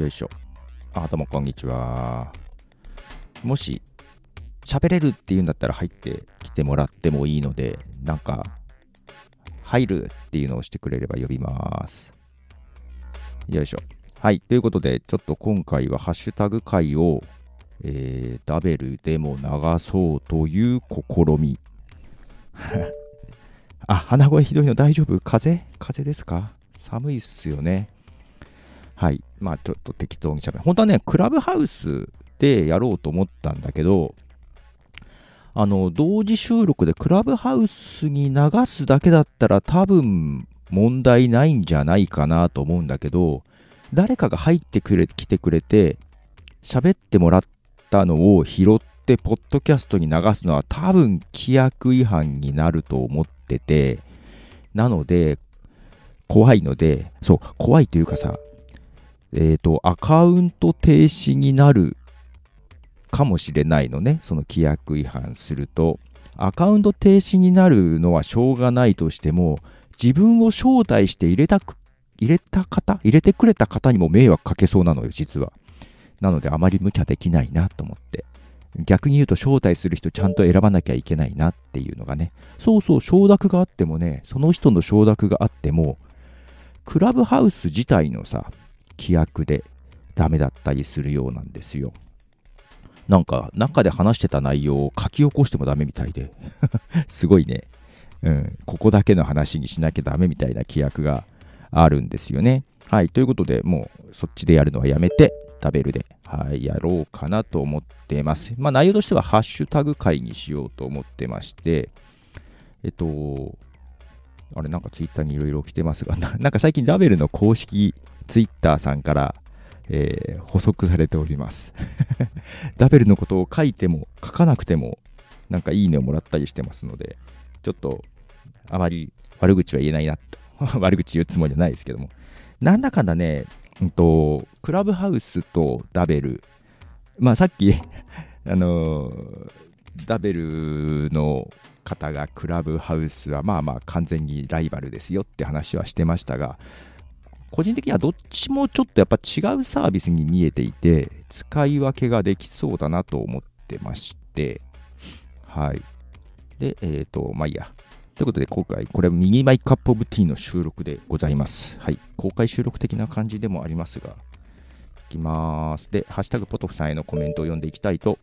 よいしょ。あ、どうもこんにちは。もし、喋れるっていうんだったら入ってきてもらってもいいので、なんか、入るっていうのをしてくれれば呼びます。よいしょ。はい。ということで、ちょっと今回はハッシュタグ会を、えー、ダベルでも流そうという試み。あ、鼻声ひどいの大丈夫？風？風ですか？寒いっすよね。はい。まあちょっと適当に喋る。本当はね、クラブハウスでやろうと思ったんだけど、あの、同時収録でクラブハウスに流すだけだったら多分問題ないんじゃないかなと思うんだけど、誰かが入ってくれ、来てくれて、喋ってもらったのを拾って、ポッドキャストに流すのは多分規約違反になると思ってて、なので、怖いので、そう、怖いというかさ、えっ、ー、と、アカウント停止になるかもしれないのね、その規約違反すると。アカウント停止になるのはしょうがないとしても、自分を招待して入れたく、入れた方入れてくれた方にも迷惑かけそうなのよ、実は。なのであまり無茶できないなと思って。逆に言うと招待する人ちゃんと選ばなきゃいけないなっていうのがね。そうそう、承諾があってもね、その人の承諾があっても、クラブハウス自体のさ、規約でダメだったりするようなんですよ。なんか、中で話してた内容を書き起こしてもダメみたいで。すごいね。うん、ここだけの話にしなきゃダメみたいな規約があるんですよね。はい。ということで、もうそっちでやるのはやめて、食べるで、はい、やろうかなと思ってます。まあ内容としてはハッシュタグ会にしようと思ってまして、えっと、あれなんかツイッターにいろいろ来てますが、なんか最近ダベルの公式ツイッターさんから、えー、補足されております ダベルのことを書いても書かなくても、なんかいいねをもらったりしてますので、ちょっとあまり悪口は言えないなと。悪口言うつもりじゃないですけども。なんだかんだね、うんと、クラブハウスとダベル、まあさっき あのー、ダベルの方がクラブハウスはまあまあ完全にライバルですよって話はしてましたが、個人的にはどっちもちょっとやっぱ違うサービスに見えていて、使い分けができそうだなと思ってまして、はい。で、えっ、ー、と、まあいいや。ということで、今回、これはミニマイカップオブティーの収録でございます。はい。公開収録的な感じでもありますが、いきます。で、ハッシュタグポトフさんへのコメントを読んでいきたいと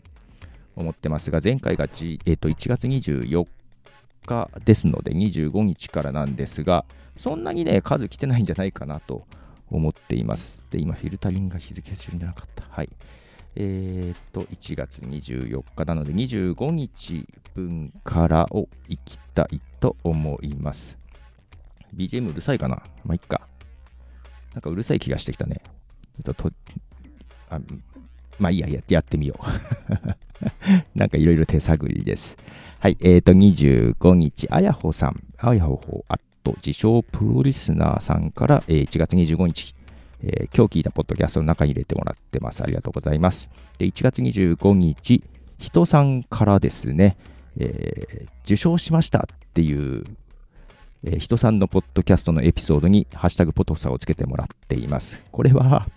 思ってますが、前回が、えー、と1月24日ですので、25日からなんですが、そんなにね、数来てないんじゃないかなと思っています。で、今、フィルタリングが日付するんじゃなかった。はい。えー、っと、1月24日なので、25日分からを行きたいと思います。BGM うるさいかな？まあ、いっか。なんかうるさい気がしてきたね。ちょっとあまあいいや、やってみよう。なんかいろいろ手探りです。はい、えっ、ー、と、25日、あやほさん、あやほほ、あと、自称プロリスナーさんから、えー、1月25日、えー、今日聞いたポッドキャストの中に入れてもらってます。ありがとうございます。で、1月25日、人さんからですね、えー、受賞しましたっていう、えー、人さんのポッドキャストのエピソードに、ハッシュタグポトフさをつけてもらっています。これは、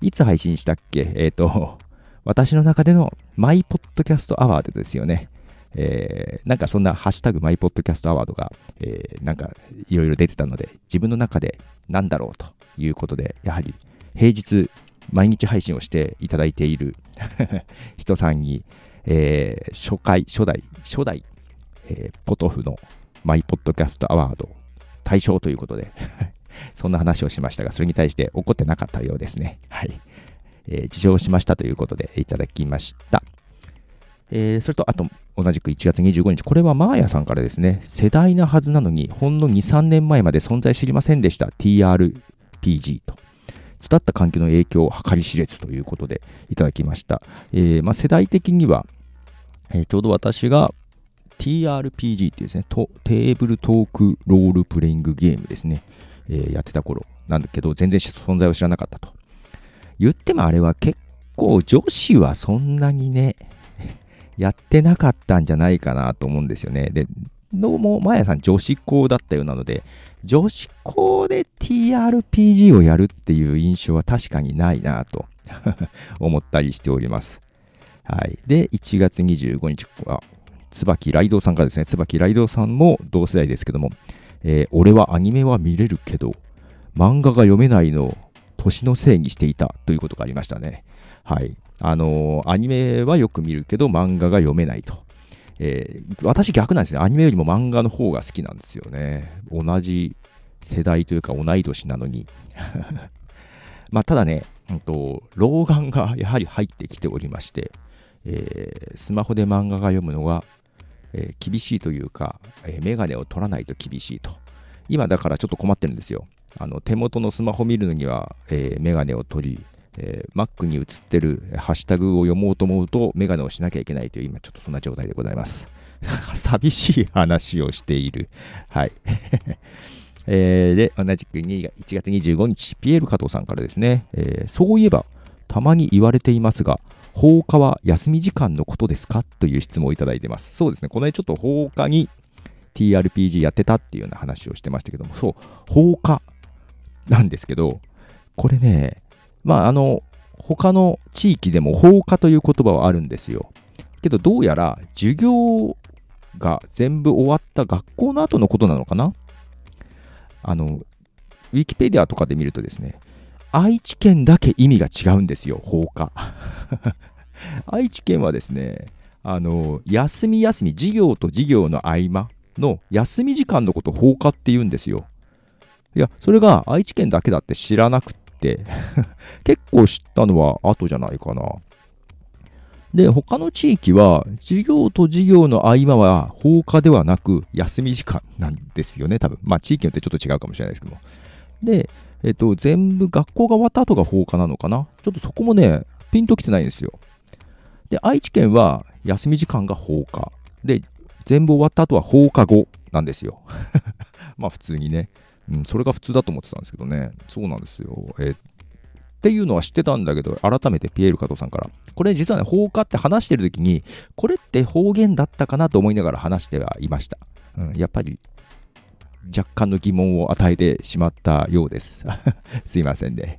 いつ配信したっけ？えっ、ー、と、私の中でのマイポッドキャストアワードですよね。えー、なんかそんなハッシュタグマイポッドキャストアワードが、えー、なんかいろいろ出てたので、自分の中でなんだろうということで、やはり平日毎日配信をしていただいている 人さんに、えー、初回、初代、初代、えー、ポトフのマイポッドキャストアワード対象ということで そんな話をしましたが、それに対して怒ってなかったようですね。はい。えー、受賞しましたということでいただきました。えー、それと、あと、同じく1月25日、これはマーヤさんからですね、世代なはずなのに、ほんの2、3年前まで存在知りませんでした TRPG と。育った環境の影響を計り知れずということでいただきました。えー、まあ、世代的には、えー、ちょうど私が TRPG っていうですね、テーブルトークロールプレイングゲームですね、えー、やってた頃なんだけど、全然存在を知らなかったと。言ってもあれは結構女子はそんなにね、やってなかったんじゃないかなと思うんですよね。で、どうも、まやさん女子校だったようなので、女子校で TRPG をやるっていう印象は確かにないなと 思ったりしております。はい。で、1月25日は、椿ライドさんからですね、椿ライドさんも同世代ですけども、えー、俺はアニメは見れるけど、漫画が読めないのを年のせいにしていたということがありましたね。はい。あのー、アニメはよく見るけど、漫画が読めないと。えー、私逆なんですね。アニメよりも漫画の方が好きなんですよね。同じ世代というか同い年なのに。まあ、ただね、うんと、老眼がやはり入ってきておりまして、えー、スマホで漫画が読むのが、えー、厳しいというか、えー、メガネを取らないと厳しいと。今だからちょっと困ってるんですよ。あの手元のスマホ見るのには、えー、メガネを取り、えー、Mac に映ってるハッシュタグを読もうと思うとメガネをしなきゃいけないという今ちょっとそんな状態でございます。寂しい話をしている。はい。えー、で、同じく1月25日、ピエール加藤さんからですね、えー、そういえば、たまに言われていますが、放課は休み時間のことですかという質問をいただいてます。そうですね、この辺ちょっと放課に TRPG やってたっていうような話をしてましたけども、そう、放課なんですけど、これね、まあ、あの、他の地域でも放課という言葉はあるんですよ。けど、どうやら授業が全部終わった学校の後のことなのかな？あの、ウィキペディアとかで見るとですね、愛知県だけ意味が違うんですよ、放課。愛知県はですね、あの、休み休み、授業と授業の合間の休み時間のことを放課って言うんですよ。いや、それが愛知県だけだって知らなくて 結構知ったのは後じゃないかな。で、他の地域は、授業と授業の合間は放課ではなく、休み時間なんですよね、多分。まあ、地域によってちょっと違うかもしれないですけども。で、えっと、全部学校が終わった後が放課なのかなちょっとそこもね、ピンときてないんですよ。で、愛知県は休み時間が放課。で、全部終わった後は放課後なんですよ。まあ普通にね。うん、それが普通だと思ってたんですけどね。そうなんですよ。えー、っていうのは知ってたんだけど、改めてピエール加藤さんから。これ実はね、放火って話してる時に、これって方言だったかなと思いながら話してはいました。うん、やっぱり若干の疑問を与えてしまったようです。すいませんね。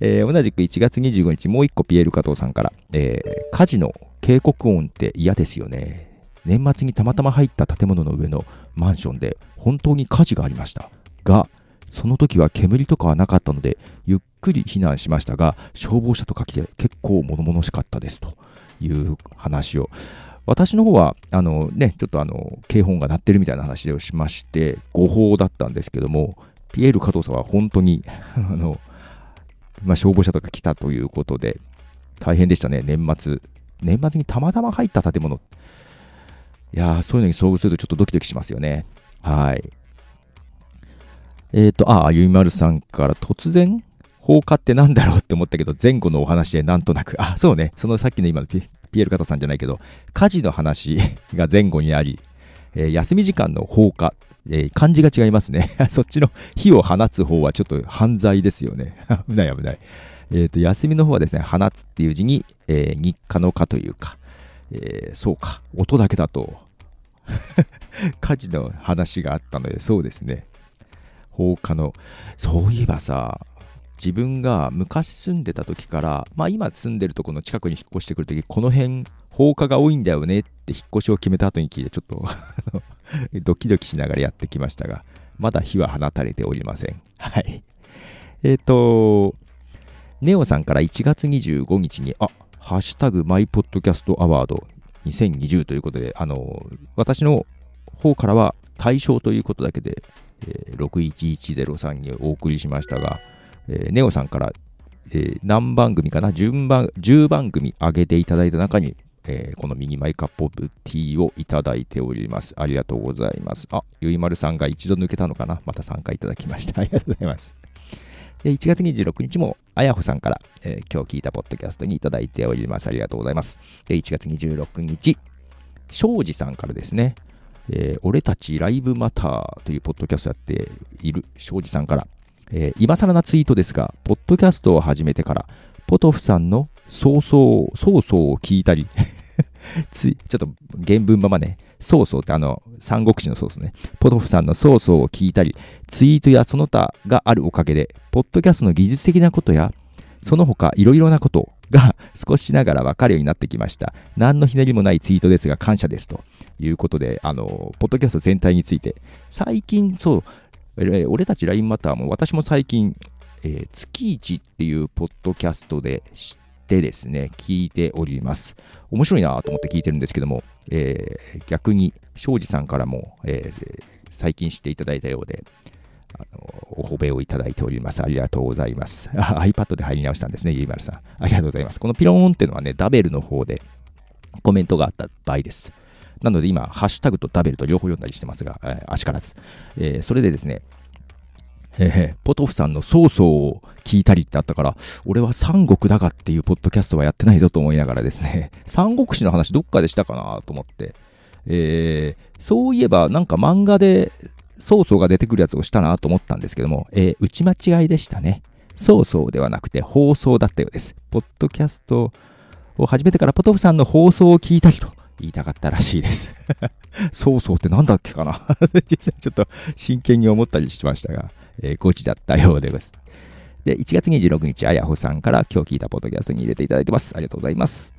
えー、同じく1月25日、もう一個ピエール加藤さんから、えー、火事の警告音って嫌ですよね。年末にたまたま入った建物の上のマンションで本当に火事がありました。が、その時は煙とかはなかったので、ゆっくり避難しましたが、消防車とか来て結構物々しかったですという話を。私の方は、あのね、ちょっとあの、警報が鳴ってるみたいな話をしまして、誤報だったんですけども、ピエール加藤さんは本当に あの、まあ、消防車とか来たということで、大変でしたね、年末。年末にたまたま入った建物。いや、そういうのに遭遇するとちょっとドキドキしますよね。はい。えっ、ー、と、ああ、ゆいまるさんから突然放火ってなんだろうって思ったけど、前後のお話でなんとなく、あ、そうね、そのさっきの今のピピエール加藤さんじゃないけど、火事の話が前後にあり、えー、休み時間の放火、えー、漢字が違いますね。そっちの火を放つ方はちょっと犯罪ですよね。危ない危ない。えっ、ー、と、休みの方はですね、放つっていう字に、え日課の課というか、えそうか、音だけだと 火事の話があったので、そうですね。放火の、そういえばさ、自分が昔住んでた時から、まあ今住んでるとこの近くに引っ越してくるとき、この辺放火が多いんだよねって引っ越しを決めた後に聞いて、ちょっと ドキドキしながらやってきましたが、まだ火は放たれておりません。はい。えっ、ー、と、ネオさんから1月25日に、あ、ハッシュタグマイポッドキャストアワード2020ということで、あの、私の方からは対象ということだけで、えー、61103にお送りしましたが、えー、ネオさんから、えー、何番組かな？10番 ,10 番組上げていただいた中に、えー、このミニマイカップオブティーをいただいております。ありがとうございます。あ、ゆいまるさんが一度抜けたのかな？また参加いただきました。ありがとうございます。1月26日も、あやほさんから、えー、今日聞いたポッドキャストにいただいております。ありがとうございます。で1月26日、庄司さんからですね、えー、俺たちライブマターというポッドキャストやっている庄司さんから、えー、今更なツイートですが、ポッドキャストを始めてから、ポトフさんのそうそう、そうそうを聞いたり つい、ちょっと原文ままね、そうそうってあの、三国志のソースね、ポトフさんのそうそうを聞いたり、ツイートやその他があるおかげで、ポッドキャストの技術的なことや、その他いろいろなことをが 少しながら分かるようになってきました。何のひねりもないツイートですが感謝ですということで、あの、ポッドキャスト全体について、最近そう、俺たち LINE マターも私も最近、えー、月一っていうポッドキャストで知ってですね、聞いております。面白いなと思って聞いてるんですけども、えー、逆に庄司さんからも、えー、最近知っていただいたようで、あのお褒めをいただいております。ありがとうございます。iPad で入り直したんですね、ゆいまるさん。ありがとうございます。このピローンっていうのはね、ダベルの方でコメントがあった場合です。なので今、ハッシュタグとダベルと両方読んだりしてますが、えー、足からず。えー、それでですね、えー、ポトフさんの曹操を聞いたりってあったから、俺は三国だがっていうポッドキャストはやってないぞと思いながらですね、三国志の話どっかでしたかなと思って、えー、そういえばなんか漫画で曹操が出てくるやつをしたなと思ったんですけども、えー、打ち間違いでしたね。曹操ではなくて放送だったようです。ポッドキャストを始めてからポトフさんの放送を聞いたりと言いたかったらしいです。曹操って何だっけかな 実際ちょっと真剣に思ったりしましたが、えー、誤字だったようです。で、1月26日、あやほさんから今日聞いたポッドキャストに入れていただいてます。ありがとうございます。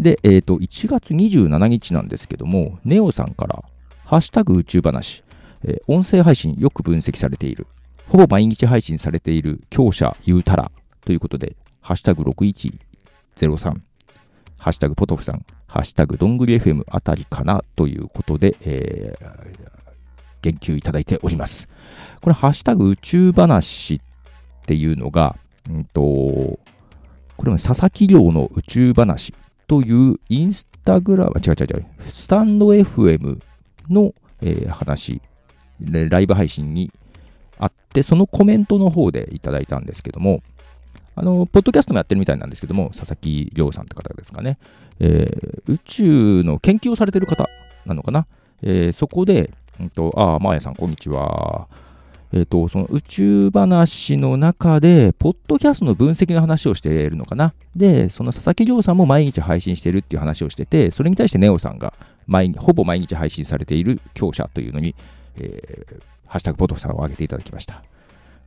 で、えっ、ー、と、1月27日なんですけども、ネオさんから、ハッシュタグ宇宙話、えー、音声配信よく分析されている。ほぼ毎日配信されている強者言うたらということで、ハッシュタグ6103、ハッシュタグポトフさん、ハッシュタグどんぐり FM あたりかなということで、えー、言及いただいております。これ、ハッシュタグ宇宙話っていうのが、うんと、これも佐々木亮の宇宙話というインスタグラム、違う違う違う、スタンド FM の、えー、話、ライブ配信にあって、そのコメントの方でいただいたんですけども、あの、ポッドキャストもやってるみたいなんですけども、佐々木亮さんって方ですかね、えー、宇宙の研究をされてる方なのかな、えー、そこで、うんと、ああ、まーやさん、こんにちは。えっ、ー、と、その宇宙話の中で、ポッドキャストの分析の話をしているのかな？で、その佐々木亮さんも毎日配信してるっていう話をしてて、それに対してネオさんが毎ほぼ毎日配信されている強者というのに、えー、ハッシュタグポトフさんを上げていただきました。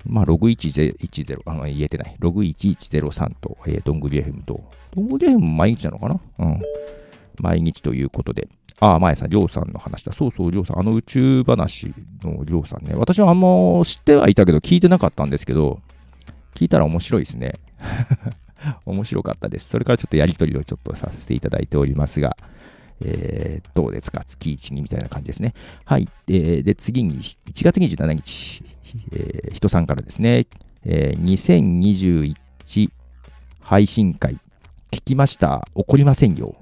まあ、ログ1010、あの言えてない。ログ1103と、えー、ドングリエフムと、ドングリエフム毎日なのかな？うん。毎日ということで、ああ、前さん、りょうさんの話だ。そうそう、りょうさん。あの宇宙話のりょうさんね。私はあんま知ってはいたけど、聞いてなかったんですけど、聞いたら面白いですね。面白かったです。それからちょっとやりとりをちょっとさせていただいておりますが、えー、どうですか？月1にみたいな感じですね。はい。えー、で、次に1月27日、えー、人さんからですね、えー、2021配信会、聞きました？怒りませんよ。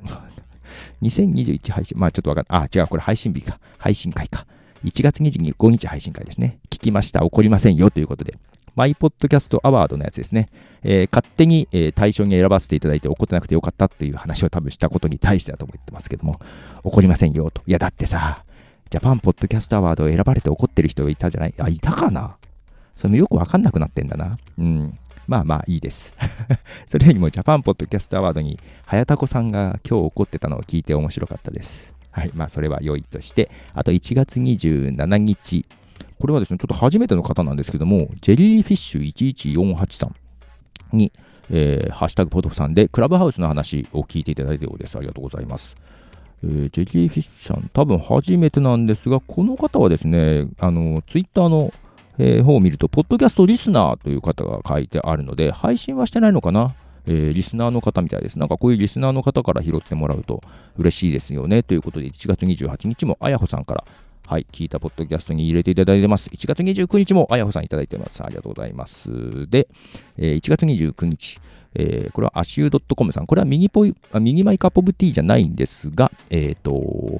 2021配信、まあちょっとわかんない。あ、違う、これ配信日か。配信会か。1月25日配信会ですね。聞きました？怒りませんよということで。マイポッドキャストアワードのやつですね。えー、勝手に、えー、対象に選ばせていただいて怒ってなくてよかったという話を多分したことに対してだと思ってますけども、怒りませんよと。いや、だってさ、ジャパンポッドキャストアワードを選ばれて怒ってる人いたじゃない？あ、いたかな？そのよくわかんなくなってんだな。うん。まあまあいいです。それよりもジャパンポッドキャストアワードに、早田子さんが今日怒ってたのを聞いて面白かったです。はい。まあそれは良いとして、あと1月27日、これはですね、ちょっと初めての方なんですけども、ジェリーフィッシュ1148さんに、えー、ハッシュタグポトフさんで、クラブハウスの話を聞いていただいております。ありがとうございます。えー、ジェリーフィッシュさん、多分初めてなんですが、この方はですね、あの、ツイッターのえー、方を見ると、ポッドキャストリスナーという方が書いてあるので、配信はしてないのかな？えー、リスナーの方みたいです。なんかこういうリスナーの方から拾ってもらうと嬉しいですよね。ということで、1月28日もあやほさんから、はい、聞いたポッドキャストに入れていただいてます。1月29日もあやほさんいただいてます。ありがとうございます。で、えー、1月29日、えー、これはアシュー .com さん。これはミニポイミニ my cup of tea じゃないんですが、えっ、ー、と、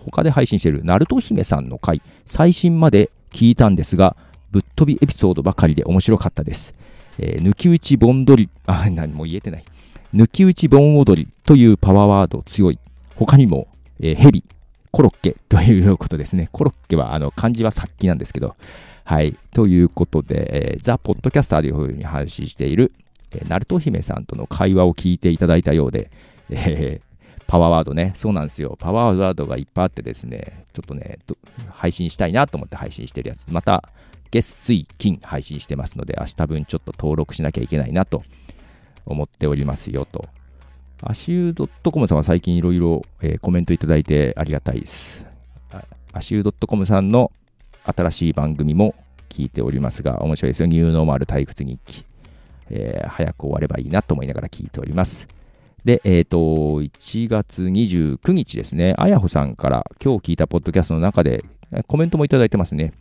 他で配信しているナルト姫さんの回、最新まで聞いたんですが、ぶっ飛びエピソードばかりで面白かったです。えー、抜き打ち盆踊り、あ、何も言えてない。抜き打ち盆踊りというパワーワード強い。他にも、えー、ヘビ、コロッケ ということですね。コロッケは、あの、漢字は殺気なんですけど。はい。ということで、えー、ザ・ポッドキャスターというふうに配信している、えー、ナルト姫さんとの会話を聞いていただいたようで、えー、パワーワードね。そうなんですよ。パワーワードがいっぱいあってですね、ちょっとね、配信したいなと思って配信してるやつ。また、月水金配信してますので、明日分ちょっと登録しなきゃいけないなと思っておりますよと。足湯 .com さんは最近いろいろコメントいただいてありがたいです。足湯 .com さんの新しい番組も聞いておりますが、面白いですよ。ニューノーマル退屈日記。えー、早く終わればいいなと思いながら聞いております。で、えっ、ー、と、1月29日ですね、あやほさんから今日聞いたポッドキャストの中でコメントもいただいてますね。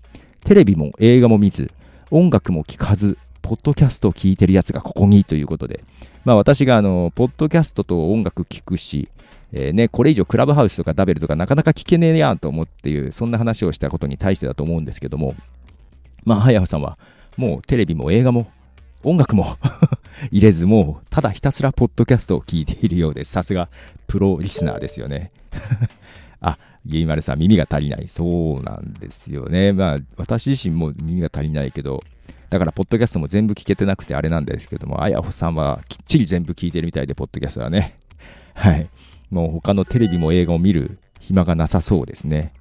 テレビも映画も見ず、音楽も聴かず、ポッドキャストを聴いてるやつがここにということで、まあ私があの、ポッドキャストと音楽聴くし、えー、ね、これ以上クラブハウスとかダベルとかなかなか聞けねえやんと思っていう、そんな話をしたことに対してだと思うんですけども、まあ、はやさんは、もうテレビも映画も音楽も入れず、もうただひたすらポッドキャストを聞いているようです。さすがプロリスナーですよね。あ、ゆいまるさん、耳が足りない。そうなんですよね。まあ、私自身も耳が足りないけど、だから、ポッドキャストも全部聞けてなくてあれなんですけども、あやほさんはきっちり全部聞いてるみたいで、ポッドキャストはね。はい。もう他のテレビも映画を見る暇がなさそうですね。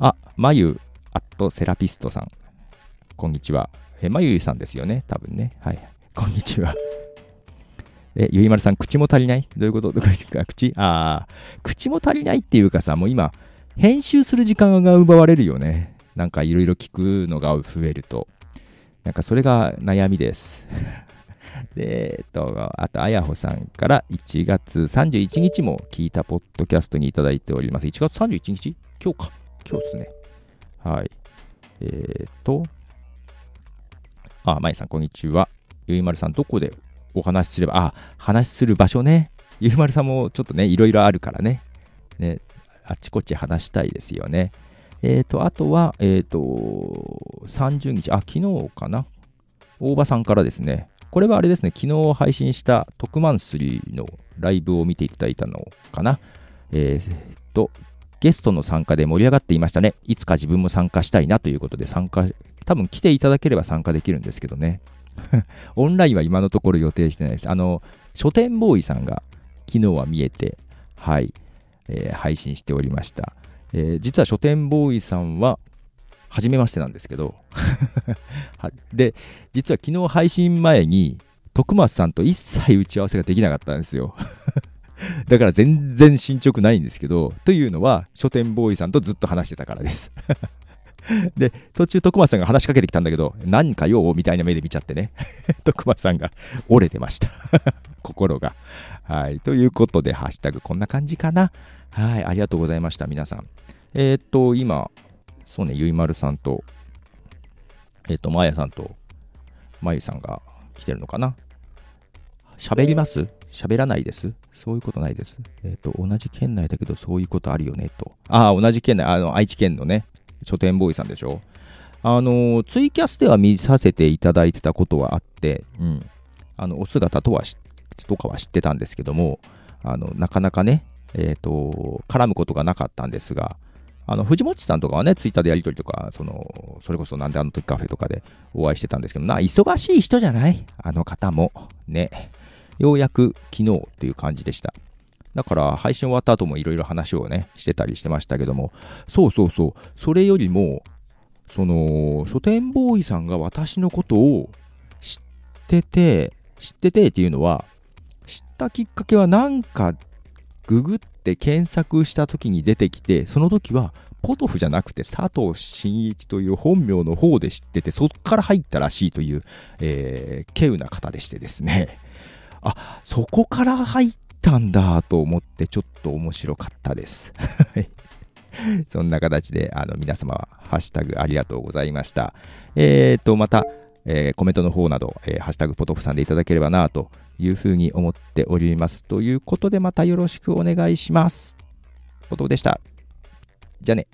あ、まゆ、アットセラピストさん。こんにちは。えまゆゆさんですよね？多分ね。はい。こんにちは。え、ゆいまるさん、口も足りない？どういうこと？どこか口？ああ、口も足りないっていうかさ、もう今、編集する時間が奪われるよね。なんかいろいろ聞くのが増えると。なんかそれが悩みです。で、えっと、あと、あやほさんから1月31日も聞いたポッドキャストにいただいております。1月31日？今日か。今日っすね。はい。えー、っと、あ、まいさん、こんにちは。ゆいまるさん、どこでお話しすれば、あ、話する場所ね。ゆいまるさんもちょっとね、いろいろあるからね。ね、あっちこっち話したいですよね。えっ、ー、と、あとは、えっ、ー、と、30日、あ、昨日かな。大場さんからですね、これはあれですね、昨日配信した特マンスリーのライブを見ていただいたのかな。えー、と、ゲストの参加で盛り上がっていましたね。いつか自分も参加したいなということで参加、多分来ていただければ参加できるんですけどね。オンラインは今のところ予定してないです。あの、書店ボーイさんが昨日は見えて、はい、えー、配信しておりました。えー、実は書店ボーイさんは、初めましてなんですけど で、実は昨日配信前に、徳松さんと一切打ち合わせができなかったんですよ だから全然進捗ないんですけど、というのは、書店ボーイさんとずっと話してたからです で、途中徳松さんが話しかけてきたんだけど、何かよみたいな目で見ちゃってね。徳松さんが折れてました心が。はい。ということで、ハッシュタグこんな感じかな。はい。ありがとうございました、皆さん。えー、っと、今、そうね、ゆいまるさんと、えっ、と、まやさんと、まゆさんが来てるのかな？喋ります？喋らないです？そういうことないです。えっ、と、同じ県内だけどそういうことあるよね、と。ああ、同じ県内、あの、愛知県のね、書店ボーイさんでしょ？あの、ツイキャスでは見させていただいてたことはあって、うん。あの、お姿とはとかは知ってたんですけども、あの、なかなかね、えっ、ー、と、絡むことがなかったんですが、あの、藤本さんとかはね、ツイッターでやりとりとか、その、それこそなんであの時カフェとかでお会いしてたんですけど、な、忙しい人じゃない？あの方も。ね。ようやく昨日っていう感じでした。だから配信終わった後もいろいろ話をね、してたりしてましたけども、そうそうそう、それよりも、その、書店ボーイさんが私のことを知ってて、知っててっていうのは、知ったきっかけはなんかググって検索した時に出てきて、その時はポトフじゃなくて佐藤真一という本名の方で知ってて、そっから入ったらしいという、えー、稀有な方でしてですね。あ、そこから入ったんだと思ってちょっと面白かったです。そんな形で、あの、皆様、ハッシュタグありがとうございました。えっ、ー、と、また、えー、コメントの方など、えー、ハッシュタグポトフさんでいただければなというふうに思っております。ということでまたよろしくお願いします。ことでした。じゃあね。